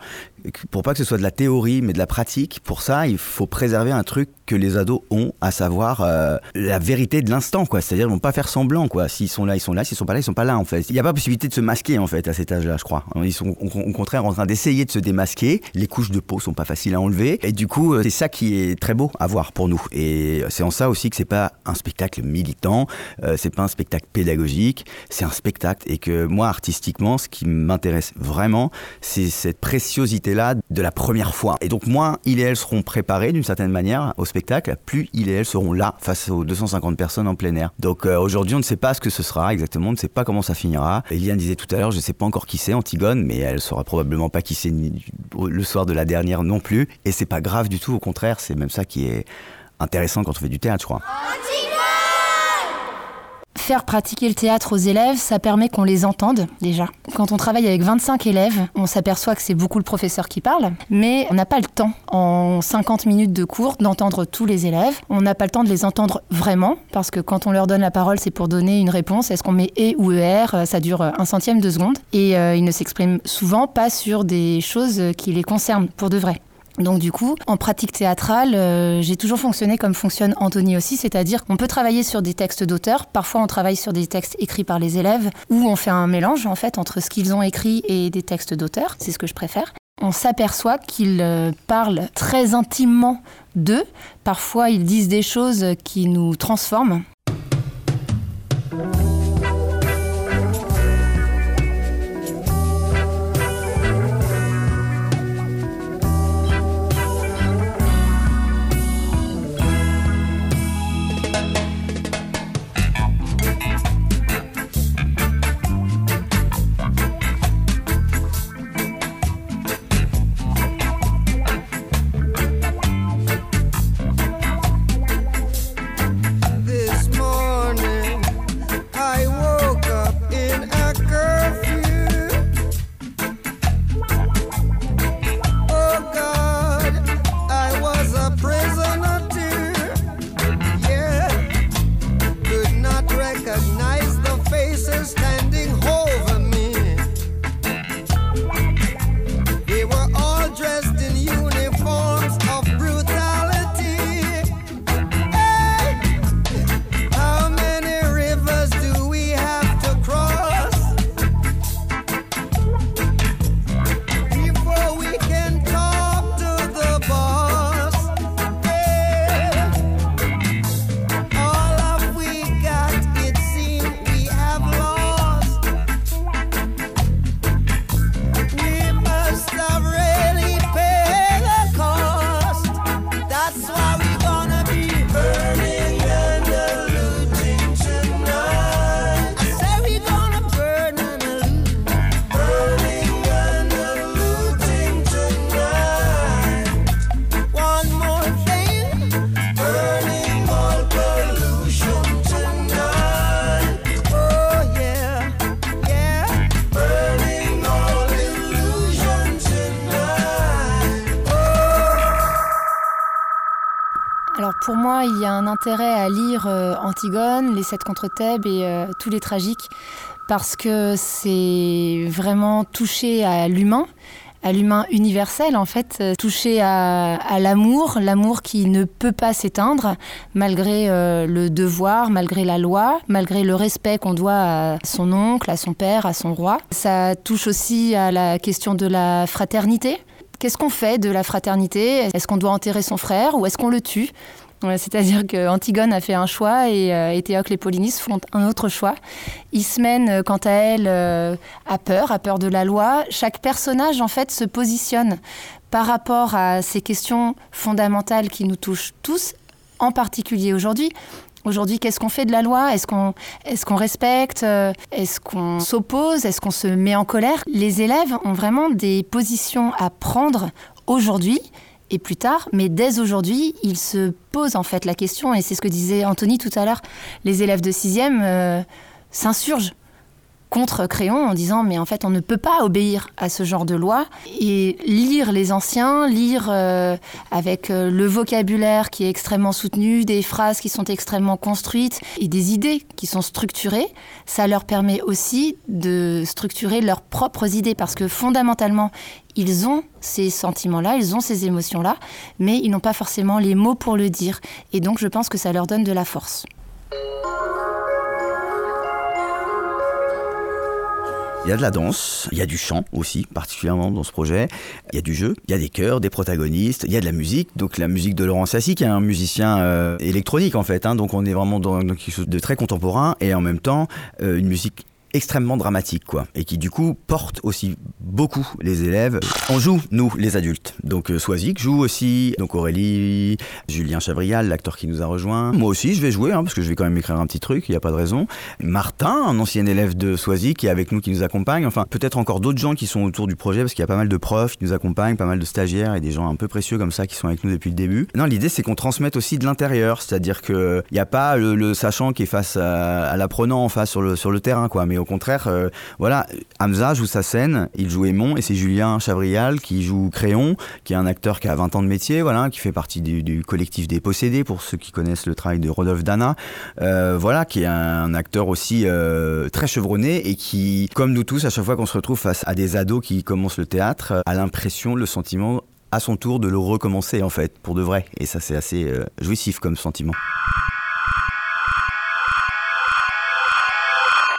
pour pas que ce soit de la théorie mais de la pratique, pour ça il faut préserver un truc que les ados ont, à savoir euh, la vérité de l'instant, quoi. C'est-à-dire ils vont pas faire semblant, quoi. S'ils sont là, ils sont là. S'ils sont pas là, ils sont pas là, en fait. Il n'y a pas possibilité de se masquer, en fait, à cet âge-là, je crois. Ils sont au, contraire en train d'essayer de se démasquer. Les couches de peau sont pas faciles à enlever, et du coup euh, c'est ça qui est très beau à voir pour nous. Et c'est en ça aussi que c'est pas un spectacle militant, euh, c'est pas un spectacle pédagogique, c'est un spectacle. Et que moi artistiquement, ce qui m'intéresse vraiment, c'est cette préciosité là de la première fois. Et donc moins il et elle seront préparés d'une certaine manière au spectacle, plus il et elle seront là face aux 250 personnes en plein air. Donc euh, aujourd'hui on ne sait pas ce que ce sera exactement, on ne sait pas comment ça finira. Eliane disait tout à l'heure, je ne sais pas encore qui c'est Antigone, mais elle saura probablement pas qui c'est le soir de la dernière non plus. Et c'est pas grave du tout, au contraire, c'est même ça qui est intéressant quand on fait du théâtre, je crois. Faire pratiquer le théâtre aux élèves, ça permet qu'on les entende déjà. Quand on travaille avec 25 élèves, on s'aperçoit que c'est beaucoup le professeur qui parle, mais on n'a pas le temps en 50 minutes de cours d'entendre tous les élèves. On n'a pas le temps de les entendre vraiment, parce que quand on leur donne la parole, c'est pour donner une réponse. Est-ce qu'on met et ou er Ça dure un centième de seconde. Et euh, ils ne s'expriment souvent pas sur des choses qui les concernent pour de vrai. Donc du coup, en pratique théâtrale, euh, j'ai toujours fonctionné comme fonctionne Anthony aussi, c'est-à-dire qu'on peut travailler sur des textes d'auteurs, parfois on travaille sur des textes écrits par les élèves, ou on fait un mélange en fait entre ce qu'ils ont écrit et des textes d'auteurs, c'est ce que je préfère. On s'aperçoit qu'ils euh, parlent très intimement d'eux, parfois ils disent des choses qui nous transforment. À lire euh, Antigone, Les Sept contre Thèbes et euh, tous les tragiques, parce que c'est vraiment touché à l'humain, à l'humain universel, en fait, euh, toucher à, l'amour, l'amour qui ne peut pas s'éteindre, malgré le devoir, malgré la loi, malgré le respect qu'on doit à son oncle, à son père, à son roi. Ça touche aussi à la question de la fraternité. Qu'est-ce qu'on fait de la fraternité? Est-ce qu'on doit enterrer son frère ou est-ce qu'on le tue? C'est-à-dire que Antigone a fait un choix et, euh, et Théocle et Polynice font un autre choix. Ismène, euh, quant à elle, euh, a peur, a peur de la loi. Chaque personnage, en fait, se positionne par rapport à ces questions fondamentales qui nous touchent tous, en particulier aujourd'hui. Aujourd'hui, qu'est-ce qu'on fait de la loi? Est-ce qu'on est respecte? Euh, Est-ce qu'on s'oppose? Est-ce qu'on se met en colère? Les élèves ont vraiment des positions à prendre aujourd'hui et plus tard, mais dès aujourd'hui, ils se posent en fait la question, et c'est ce que disait Anthony tout à l'heure, les élèves de 6e euh, s'insurgent contre Créon en disant mais en fait on ne peut pas obéir à ce genre de loi et lire les anciens, lire euh, avec euh, le vocabulaire qui est extrêmement soutenu, des phrases qui sont extrêmement construites et des idées qui sont structurées, ça leur permet aussi de structurer leurs propres idées parce que fondamentalement ils ont ces sentiments-là, ils ont ces émotions-là, mais ils n'ont pas forcément les mots pour le dire et donc je pense que ça leur donne de la force. Il y a de la danse, il y a du chant aussi, particulièrement dans ce projet. Il y a du jeu, il y a des chœurs, des protagonistes, il y a de la musique. Donc la musique de Laurent Sassi, qui est un musicien euh, électronique en fait. hein. donc on est vraiment dans, quelque chose de très contemporain et en même temps euh, une musique extrêmement dramatique quoi. Et qui du coup porte aussi beaucoup les élèves. On joue nous les adultes. Donc euh, Swazik joue aussi donc Aurélie Julien Chabrial l'acteur qui nous a rejoint. Moi aussi je vais jouer hein, parce que je vais quand même écrire un petit truc il n'y a pas de raison. Martin un ancien élève de Swazik qui est avec nous qui nous accompagne. Enfin peut-être encore d'autres gens qui sont autour du projet parce qu'il y a pas mal de profs qui nous accompagnent pas mal de stagiaires et des gens un peu précieux comme ça qui sont avec nous depuis le début. Non l'idée c'est qu'on transmette aussi de l'intérieur. C'est-à-dire que il n'y a pas le, le sachant qui est face à, à l'apprenant en face sur le, sur le terrain quoi. Mais au contraire euh, voilà Hamza joue sa scène il joue Aimon et c'est Julien Chabrial qui joue Créon qui est un acteur qui a 20 ans de métier voilà qui fait partie du, collectif des possédés pour ceux qui connaissent le travail de Rodolphe Dana euh, voilà qui est un acteur aussi euh, très chevronné et qui comme nous tous à chaque fois qu'on se retrouve face à des ados qui commencent le théâtre a l'impression le sentiment à son tour de le recommencer en fait pour de vrai. Et ça c'est assez jouissif comme sentiment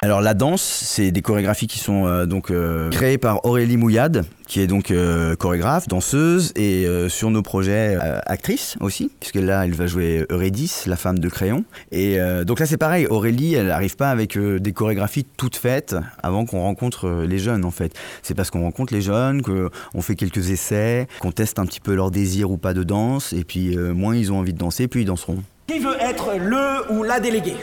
Alors la danse, c'est des chorégraphies qui sont euh, donc euh, créées par Aurélie Mouillade, qui est donc euh, chorégraphe, danseuse et sur nos projets actrice aussi, puisque là elle va jouer Eurydice, la femme de Crayon. Et donc là c'est pareil, Aurélie, elle n'arrive pas avec des chorégraphies toutes faites avant qu'on rencontre les jeunes en fait. C'est parce qu'on rencontre les jeunes qu'on fait quelques essais, qu'on teste un petit peu leur désir ou pas de danse, et puis moins ils ont envie de danser, plus ils danseront. Qui veut être le ou la déléguée?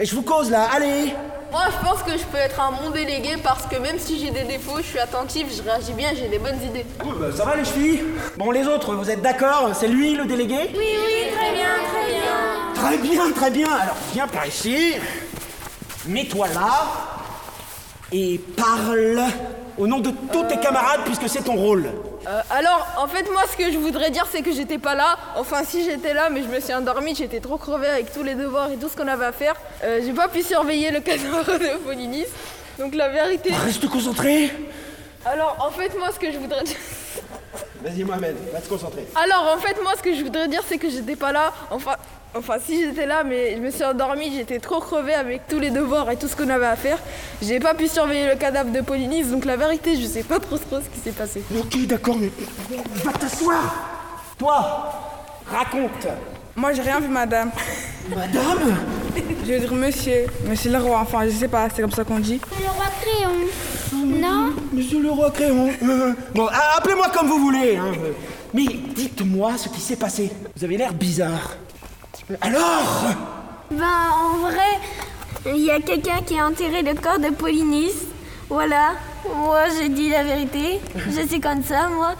Et je vous cause là, allez Moi, je pense que je peux être un bon délégué parce que même si j'ai des défauts, je suis attentif, je réagis bien, j'ai des bonnes idées. Bah, Ça va les filles Bon les autres, vous êtes d'accord? C'est lui le délégué? Oui, oui, très bien, très bien. Très bien, très bien. Alors viens par ici. Mets-toi là. Et parle au nom de tous tes camarades puisque c'est ton rôle. Euh, alors, en fait, moi, ce que je voudrais dire, c'est que j'étais pas là. Enfin, si j'étais là, mais je me suis endormie, j'étais trop crevée avec tous les devoirs et tout ce qu'on avait à faire. Euh, j'ai pas pu surveiller le (laughs) cadavre de Polynice. Donc, la vérité. Reste concentré. Alors, en fait, moi, ce que je voudrais dire. Vas-y Mohamed, va te concentrer. Alors, en fait, moi, ce que je voudrais dire, c'est que j'étais pas là. Enfin, enfin, si j'étais là, mais je me suis endormie, j'étais trop crevée avec tous les devoirs et tout ce qu'on avait à faire. J'ai pas pu surveiller le cadavre de Polynice, donc la vérité, je sais pas trop trop ce qui s'est passé. Ok, d'accord, mais va t'asseoir. Toi, raconte. Moi, j'ai rien vu, madame. Madame Je veux dire monsieur. Monsieur le roi, enfin, je sais pas, c'est comme ça qu'on dit. Le roi crayon. Non? Monsieur le roi Créon. Euh, bon, a- appelez-moi comme vous voulez. hein. Mais dites-moi ce qui s'est passé. Vous avez l'air bizarre. Alors Ben, en vrai, il y a quelqu'un qui a enterré le corps de Polynice. Voilà. Moi, j'ai dit la vérité. Je suis comme ça, moi.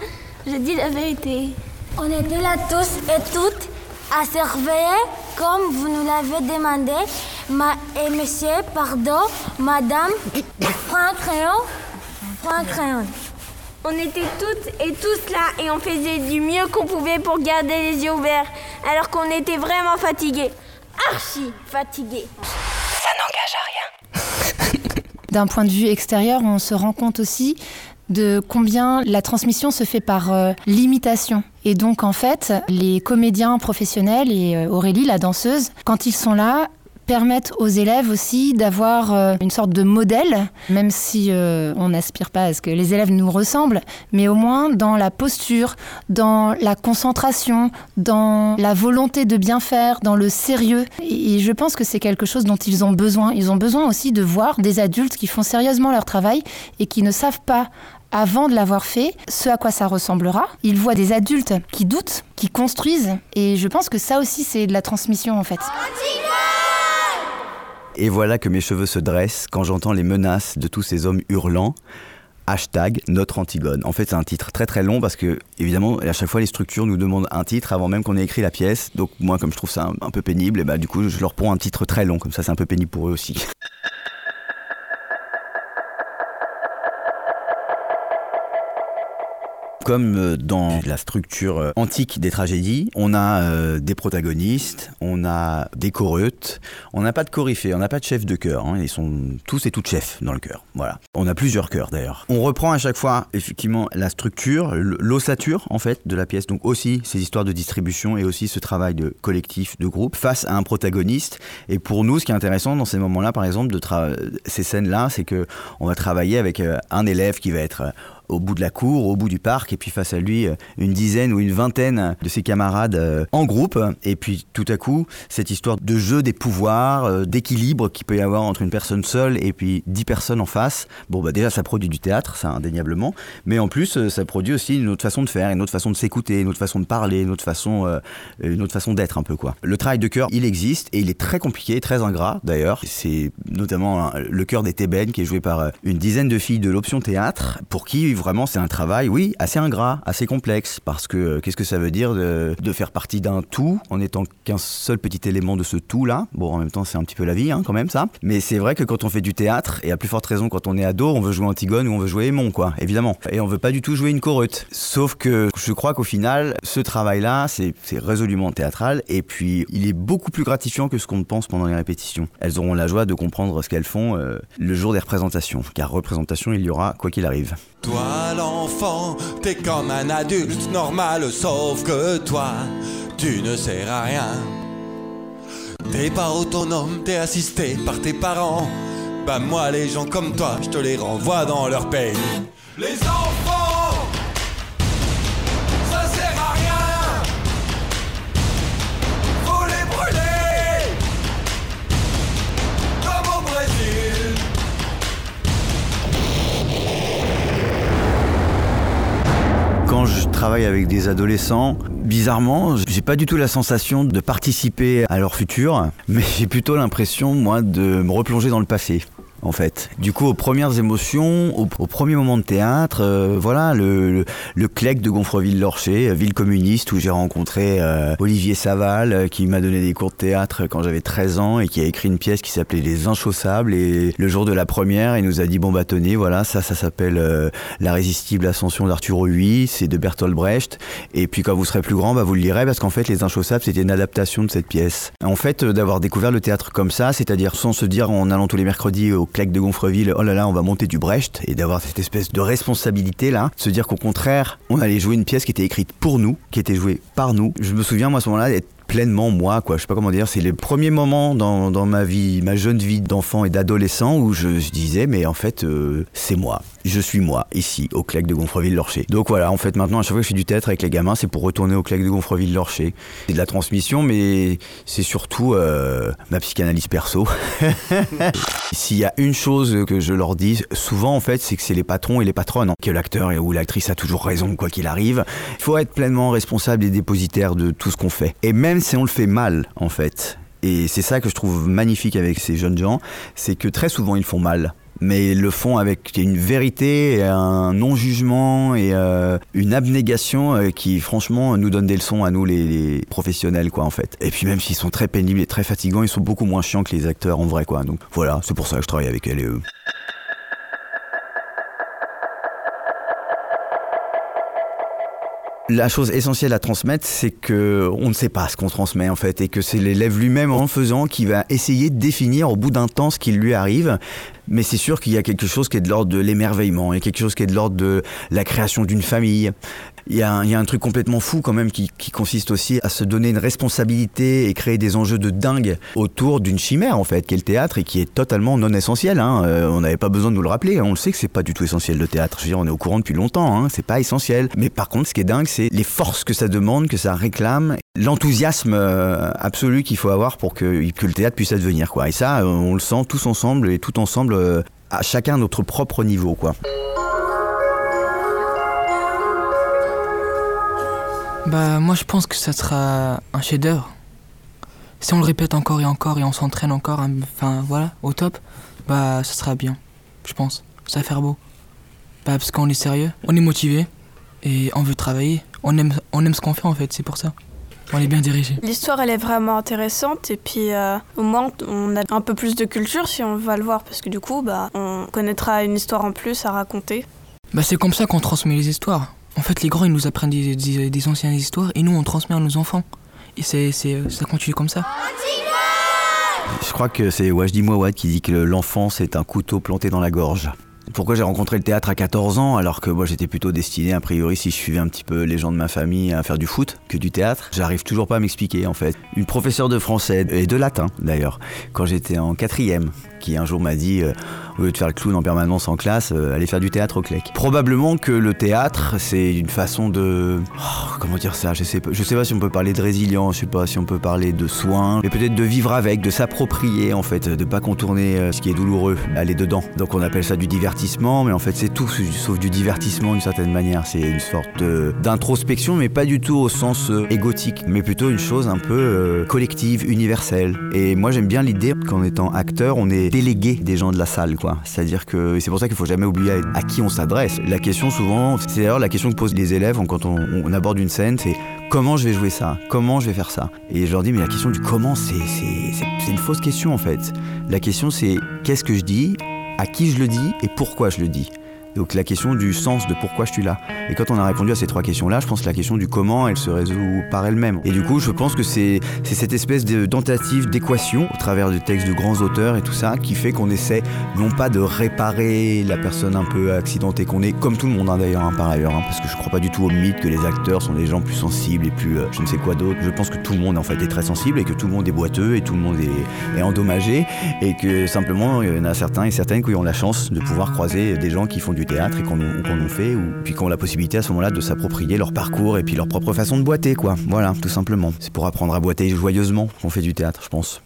J'ai dit la vérité. On était là tous et toutes à surveiller comme vous nous l'avez demandé. Ma et monsieur, pardon, madame, un crayon. Un crayon. On était toutes et tous là et on faisait du mieux qu'on pouvait pour garder les yeux ouverts, alors qu'on était vraiment fatigués. Archi fatigués. (laughs) D'un point de vue extérieur, on se rend compte aussi de combien la transmission se fait par euh, l'imitation. Et donc en fait, les comédiens professionnels et euh, Aurélie, la danseuse, quand ils sont là, permettent aux élèves aussi d'avoir euh, une sorte de modèle, même si euh, on n'aspire pas à ce que les élèves nous ressemblent, mais au moins dans la posture, dans la concentration, dans la volonté de bien faire, dans le sérieux. Et et je pense que c'est quelque chose dont ils ont besoin. Ils ont besoin aussi de voir des adultes qui font sérieusement leur travail et qui ne savent pas avant de l'avoir fait, ce à quoi ça ressemblera. Ils voient des adultes qui doutent, qui construisent, et je pense que ça aussi c'est de la transmission en fait. Et voilà que mes cheveux se dressent quand j'entends les menaces de tous ces hommes hurlants. Hashtag notre Antigone. En fait, c'est un titre très très long parce que, évidemment, à chaque fois, les structures nous demandent un titre avant même qu'on ait écrit la pièce. Donc, moi, comme je trouve ça un, peu pénible, et bah, du coup, je leur prends un titre très long. Comme ça, c'est un peu pénible pour eux aussi. (laughs) Comme euh, dans la structure euh, antique des tragédies, on a euh, des protagonistes, on a des choreutes, on n'a pas de coryphée, on n'a pas de chef de chœur. hein, ils sont tous et toutes chefs dans le chœur. Voilà. On a plusieurs chœurs d'ailleurs. On reprend à chaque fois effectivement la structure, l'ossature en fait de la pièce. Donc aussi ces histoires de distribution et aussi ce travail de collectif, de groupe face à un protagoniste. Et pour nous, ce qui est intéressant dans ces moments-là, par exemple, de ces scènes-là, c'est que on va travailler avec un élève qui va être au bout de la cour, au bout du parc, et puis face à lui, euh, une dizaine ou une vingtaine de ses camarades euh, en groupe. Et puis tout à coup, cette histoire de jeu des pouvoirs, euh, d'équilibre qu'il peut y avoir entre une personne seule et puis dix personnes en face. Bon, bah déjà, ça produit du théâtre, ça indéniablement. Mais en plus, ça produit aussi une autre façon de faire, une autre façon de s'écouter, une autre façon de parler, une autre façon, une façon d'être un peu quoi. Le travail de cœur, il existe et il est très compliqué, très ingrat d'ailleurs. C'est notamment hein, le cœur des Thébaines qui est joué par une dizaine de filles de l'option théâtre pour qui vraiment c'est un travail, oui, assez ingrat, assez complexe parce que euh, qu'est-ce que ça veut dire de, faire partie d'un tout en étant qu'un seul petit élément de ce tout là. Bon, en même temps, c'est un petit peu la vie hein, quand même ça. Mais c'est vrai que quand on fait du théâtre et à plus forte raison quand on est ado, on veut jouer Antigone ou on veut jouer Aimon quoi, évidemment. Et on veut pas du tout jouer une chorute. Sauf que je crois qu'au final, ce travail-là, c'est résolument théâtral et puis il est beaucoup plus gratifiant que ce qu'on pense pendant les répétitions. Elles auront la joie de comprendre ce qu'elles font euh, le jour des représentations, car représentation il y aura quoi qu'il arrive. Toi l'enfant, t'es comme un adulte normal, sauf que toi, tu ne sers à rien. T'es pas autonome, t'es assisté par tes parents. Bah moi les gens comme toi, je te les renvoie dans leur pays. Les enfants, travaille avec des adolescents, bizarrement, j'ai pas du tout la sensation de participer à leur futur, mais j'ai plutôt l'impression, moi, de me replonger dans le passé. En fait. Du coup, aux premières émotions, au, au premier moment de théâtre, euh, voilà, le, le, le CLEC de Gonfreville-Lorcher, euh, ville communiste, où j'ai rencontré euh, Olivier Saval, qui m'a donné des cours de théâtre quand j'avais 13 ans et qui a écrit une pièce qui s'appelait Les Inchaussables. Et le jour de la première, il nous a dit bon bah voilà, ça, ça s'appelle La résistible ascension d'Arthur Huy, c'est de Bertolt Brecht. Et puis quand vous serez plus grand, bah vous le lirez parce qu'en fait, Les Inchaussables, c'était une adaptation de cette pièce. En fait, d'avoir découvert le théâtre comme ça, c'est-à-dire sans se dire en allant tous les mercredis au Clec de Gonfreville, oh là là, on va monter du Brecht, et d'avoir cette espèce de responsabilité là, se dire qu'au contraire, on allait jouer une pièce qui était écrite pour nous, qui était jouée par nous. Je me souviens, moi, à ce moment-là, d'être pleinement moi quoi. Je sais pas comment dire. C'est les premiers moments dans, dans ma vie ma jeune vie d'enfant et d'adolescent où je, je disais mais en fait euh, c'est moi. Je suis moi ici au Clec de Gonfreville-Lorcher. Donc voilà en fait maintenant à chaque fois que je fais du théâtre avec les gamins c'est pour retourner au Clec de Gonfreville-Lorcher. C'est de la transmission mais c'est surtout euh, ma psychanalyse perso. (laughs) S'il y a une chose que je leur dis souvent en fait c'est que c'est les patrons et les patronnes hein, que l'acteur ou l'actrice a toujours raison quoi qu'il arrive. Il faut être pleinement responsable et dépositaire de tout ce qu'on fait. Et même si on le fait mal en fait et c'est ça que je trouve magnifique avec ces jeunes gens c'est que très souvent ils font mal mais ils le font avec une vérité, un non-jugement et euh, une abnégation euh, qui, franchement, nous donne des leçons à nous, les, les professionnels, quoi, en fait. Et puis même s'ils sont très pénibles et très fatigants, ils sont beaucoup moins chiants que les acteurs en vrai, quoi. Donc voilà, c'est pour ça que je travaille avec elle et eux. La chose essentielle à transmettre, c'est que on ne sait pas ce qu'on transmet en fait, et que c'est l'élève lui-même en faisant qui va essayer de définir au bout d'un temps ce qui lui arrive. Mais c'est sûr qu'il y a quelque chose qui est de l'ordre de l'émerveillement, il y a quelque chose qui est de l'ordre de la création d'une famille. Il y, a un, truc complètement fou quand même qui, consiste aussi à se donner une responsabilité et créer des enjeux de dingue autour d'une chimère en fait, qui est le théâtre et qui est totalement non essentiel. Hein. Euh, on n'avait pas besoin de nous le rappeler, hein. on le sait que c'est pas du tout essentiel le théâtre. Je veux dire, on est au courant depuis longtemps, hein. c'est pas essentiel. Mais par contre, ce qui est dingue, c'est les forces que ça demande, que ça réclame, l'enthousiasme euh, absolu qu'il faut avoir pour que, le théâtre puisse advenir. Quoi. Et ça, euh, on le sent tous ensemble et tout ensemble, à chacun notre propre niveau. Quoi. Bah, moi je pense que ça sera un chef-d'œuvre. Si on le répète encore et encore et on s'entraîne encore, hein, enfin voilà, au top, bah ça sera bien, je pense. Ça va faire beau. Bah, parce qu'on est sérieux, on est motivé et on veut travailler. On aime, on aime ce qu'on fait en fait, c'est pour ça. On est bien dirigé. L'histoire, elle est vraiment intéressante et puis euh, au moins on a un peu plus de culture si on va le voir parce que du coup, bah, on connaîtra une histoire en plus à raconter. Bah, c'est comme ça qu'on transmet les histoires. En fait, les grands, ils nous apprennent des, anciennes histoires et nous, on transmet à nos enfants. Et c'est, ça continue comme ça. Je crois que c'est Wajdi Mouawad qui dit que l'enfance est un couteau planté dans la gorge. Pourquoi j'ai rencontré le théâtre à 14 ans alors que moi j'étais plutôt destiné a priori si je suivais un petit peu les gens de ma famille à faire du foot que du théâtre? J'arrive toujours pas à m'expliquer en fait. Une professeure de français et de latin d'ailleurs quand j'étais en quatrième qui un jour m'a dit euh, au lieu de faire le clown en permanence en classe, euh, allez faire du théâtre au CLEC. Probablement que le théâtre c'est une façon de oh, comment dire ça, je sais pas, je sais pas si on peut parler de résilience, je sais pas si on peut parler de soins, mais peut-être de vivre avec, de s'approprier en fait, de pas contourner euh, ce qui est douloureux, aller dedans. Donc on appelle ça du divertissement, mais en fait c'est tout sauf du divertissement d'une certaine manière. C'est une sorte de- d'introspection, mais pas du tout au sens euh, égotique, mais plutôt une chose un peu euh, collective, universelle. Et moi j'aime bien l'idée qu'en étant acteur, on est délégué des gens de la salle. C'est-à-dire que c'est pour ça qu'il faut jamais oublier à, qui on s'adresse. La question souvent, c'est d'ailleurs la question que posent les élèves quand on, on aborde une scène, c'est comment je vais jouer ça? Comment je vais faire ça? Et je leur dis, mais la question du comment, c'est une fausse question en fait. La question c'est qu'est-ce que je dis? À qui je le dis et pourquoi je le dis. Donc la question du sens de pourquoi je suis là. Et quand on a répondu à ces trois questions-là, je pense que la question du comment, elle se résout par elle-même. Et du coup, je pense que c'est cette espèce de tentative d'équation au travers des textes de grands auteurs et tout ça qui fait qu'on essaie non pas de réparer la personne un peu accidentée qu'on est, comme tout le monde hein, d'ailleurs hein, par ailleurs, hein, parce que je crois pas du tout au mythe que les acteurs sont des gens plus sensibles et plus euh, je ne sais quoi d'autre. Je pense que tout le monde en fait est très sensible et que tout le monde est boiteux et tout le monde est, est endommagé et que simplement il y en a certains et certaines qui ont la chance de pouvoir croiser des gens qui font du théâtre et qu'on ou qu'on en fait ou puis qui ont la possibilité à ce moment-là de s'approprier leur parcours et puis leur propre façon de boiter quoi. Voilà, tout simplement. C'est pour apprendre à boiter joyeusement qu'on fait du théâtre, je pense.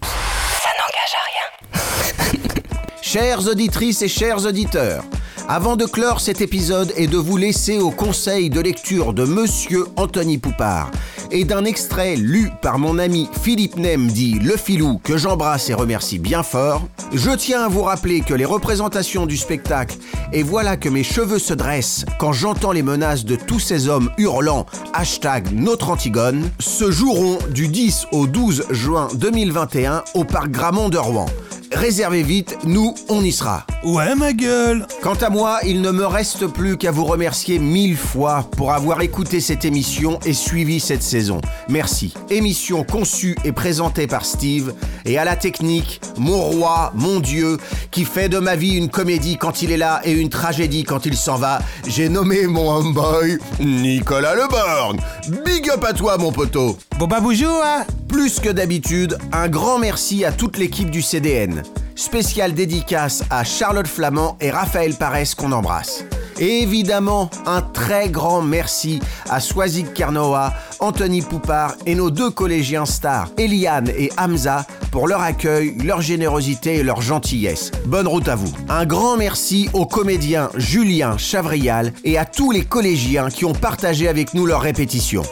Chères auditrices et chers auditeurs, avant de clore cet épisode et de vous laisser au conseil de lecture de Monsieur Anthony Poupard et d'un extrait lu par mon ami Philippe Nem dit Le Filou que j'embrasse et remercie bien fort, je tiens à vous rappeler que les représentations du spectacle Et voilà que mes cheveux se dressent quand j'entends les menaces de tous ces hommes hurlant hashtag notre Antigone se joueront du 10 au 12 juin 2021 au parc Gramont de Rouen. Réservez vite, nous, on y sera. Ouais, ma gueule Quant à moi, il ne me reste plus qu'à vous remercier mille fois pour avoir écouté cette émission et suivi cette saison. Merci. Émission conçue et présentée par Steve et à la technique, mon roi, mon dieu, qui fait de ma vie une comédie quand il est là et une tragédie quand il s'en va. J'ai nommé mon homeboy Nicolas Leborgne. Big up à toi, mon poteau. Bon bah bonjour, hein Plus que d'habitude, un grand merci à toute l'équipe du CDN. Spéciale dédicace à Charlotte Flamand et Raphaël Parès qu'on embrasse. Et évidemment, un très grand merci à Swazik Kernoa, Anthony Poupard et nos deux collégiens stars, Eliane et Hamza, pour leur accueil, leur générosité et leur gentillesse. Bonne route à vous. Un grand merci aux comédiens Julien Chavrial et à tous les collégiens qui ont partagé avec nous leurs répétitions.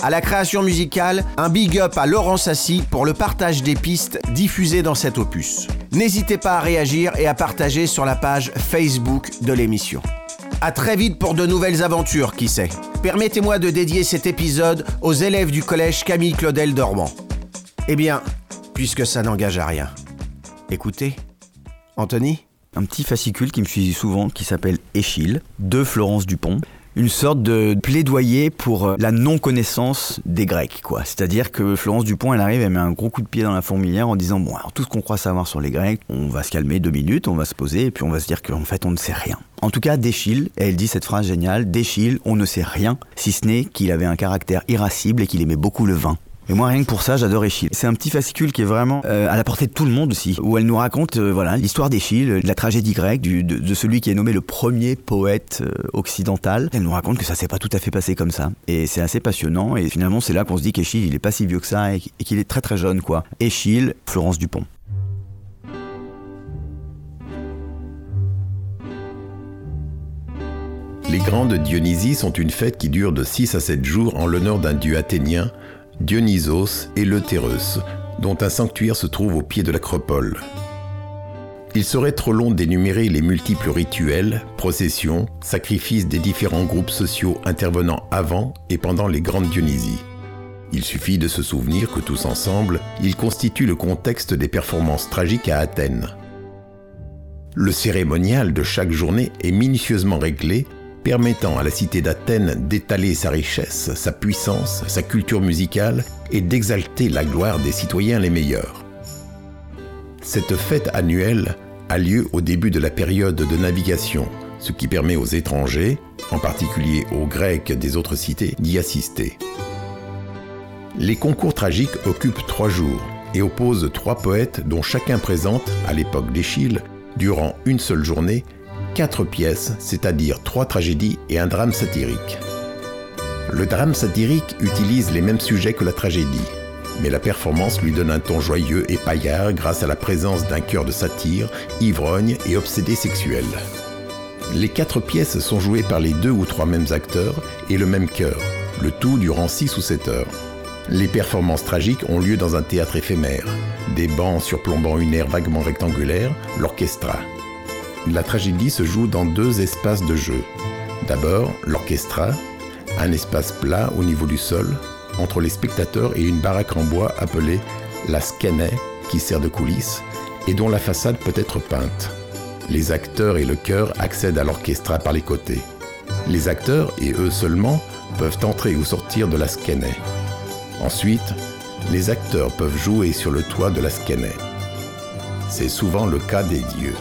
À la création musicale, un big up à Laurent Sassi pour le partage des pistes diffusées dans cet opus. N'hésitez pas à réagir et à partager sur la page Facebook de l'émission. À très vite pour de nouvelles aventures, qui sait. Permettez-moi de dédier cet épisode aux élèves du collège Camille Claudel d'Ormand. Eh bien, puisque ça n'engage à rien, écoutez. Anthony? Un petit fascicule qui me suit souvent qui s'appelle Échille de Florence Dupont. Une sorte de plaidoyer pour euh, la non-connaissance des Grecs, quoi. C'est-à-dire que Florence Dupont, elle arrive, elle met un gros coup de pied dans la fourmilière en disant bon, alors tout ce qu'on croit savoir sur les Grecs, on va se calmer deux minutes, on va se poser et puis on va se dire qu'en fait on ne sait rien. En tout cas, d'Échille, elle dit cette phrase géniale, d'Échille, on ne sait rien, si ce n'est qu'il avait un caractère irascible et qu'il aimait beaucoup le vin. Et moi, rien que pour ça, j'adore Échille. C'est un petit fascicule qui est vraiment euh, à la portée de tout le monde aussi, où elle nous raconte euh, voilà l'histoire d'Échille, euh, la tragédie grecque, de, de celui qui est nommé le premier poète euh, occidental. Elle nous raconte que ça s'est pas tout à fait passé comme ça, et c'est assez passionnant. Et finalement, c'est là qu'on se dit qu'Échille, il est pas si vieux que ça et et qu'il est très très jeune, quoi. Échille, Florence Dupont. Les grandes Dionysies sont une fête qui dure de 6 à 7 jours en l'honneur d'un dieu athénien, Dionysos Eleutheros, dont un sanctuaire se trouve au pied de l'acropole. Il serait trop long d'énumérer les multiples rituels, processions, sacrifices des différents groupes sociaux intervenant avant et pendant les grandes Dionysies. Il suffit de se souvenir que tous ensemble, ils constituent le contexte des performances tragiques à Athènes. Le cérémonial de chaque journée est minutieusement réglé, permettant à la cité d'Athènes d'étaler sa richesse, sa puissance, sa culture musicale et d'exalter la gloire des citoyens les meilleurs. Cette fête annuelle a lieu au début de la période de navigation, ce qui permet aux étrangers, en particulier aux Grecs des autres cités, d'y assister. Les concours tragiques occupent trois jours et opposent trois poètes dont chacun présente, à l'époque d'Échille, durant une seule journée, quatre pièces, c'est-à-dire trois tragédies et un drame satirique. Le drame satirique utilise les mêmes sujets que la tragédie, mais la performance lui donne un ton joyeux et paillard grâce à la présence d'un cœur de satire, ivrogne et obsédé sexuel. Les quatre pièces sont jouées par les deux ou trois mêmes acteurs et le même chœur, le tout durant six ou sept heures. Les performances tragiques ont lieu dans un théâtre éphémère, des bancs surplombant une aire vaguement rectangulaire, l'orchestra. La tragédie se joue dans deux espaces de jeu. D'abord, l'orchestra, un espace plat au niveau du sol, entre les spectateurs et une baraque en bois appelée la scannet, qui sert de coulisse, et dont la façade peut être peinte. Les acteurs et le chœur accèdent à l'orchestra par les côtés. Les acteurs, et eux seulement, peuvent entrer ou sortir de la scannet. Ensuite, les acteurs peuvent jouer sur le toit de la scannet. C'est souvent le cas des dieux.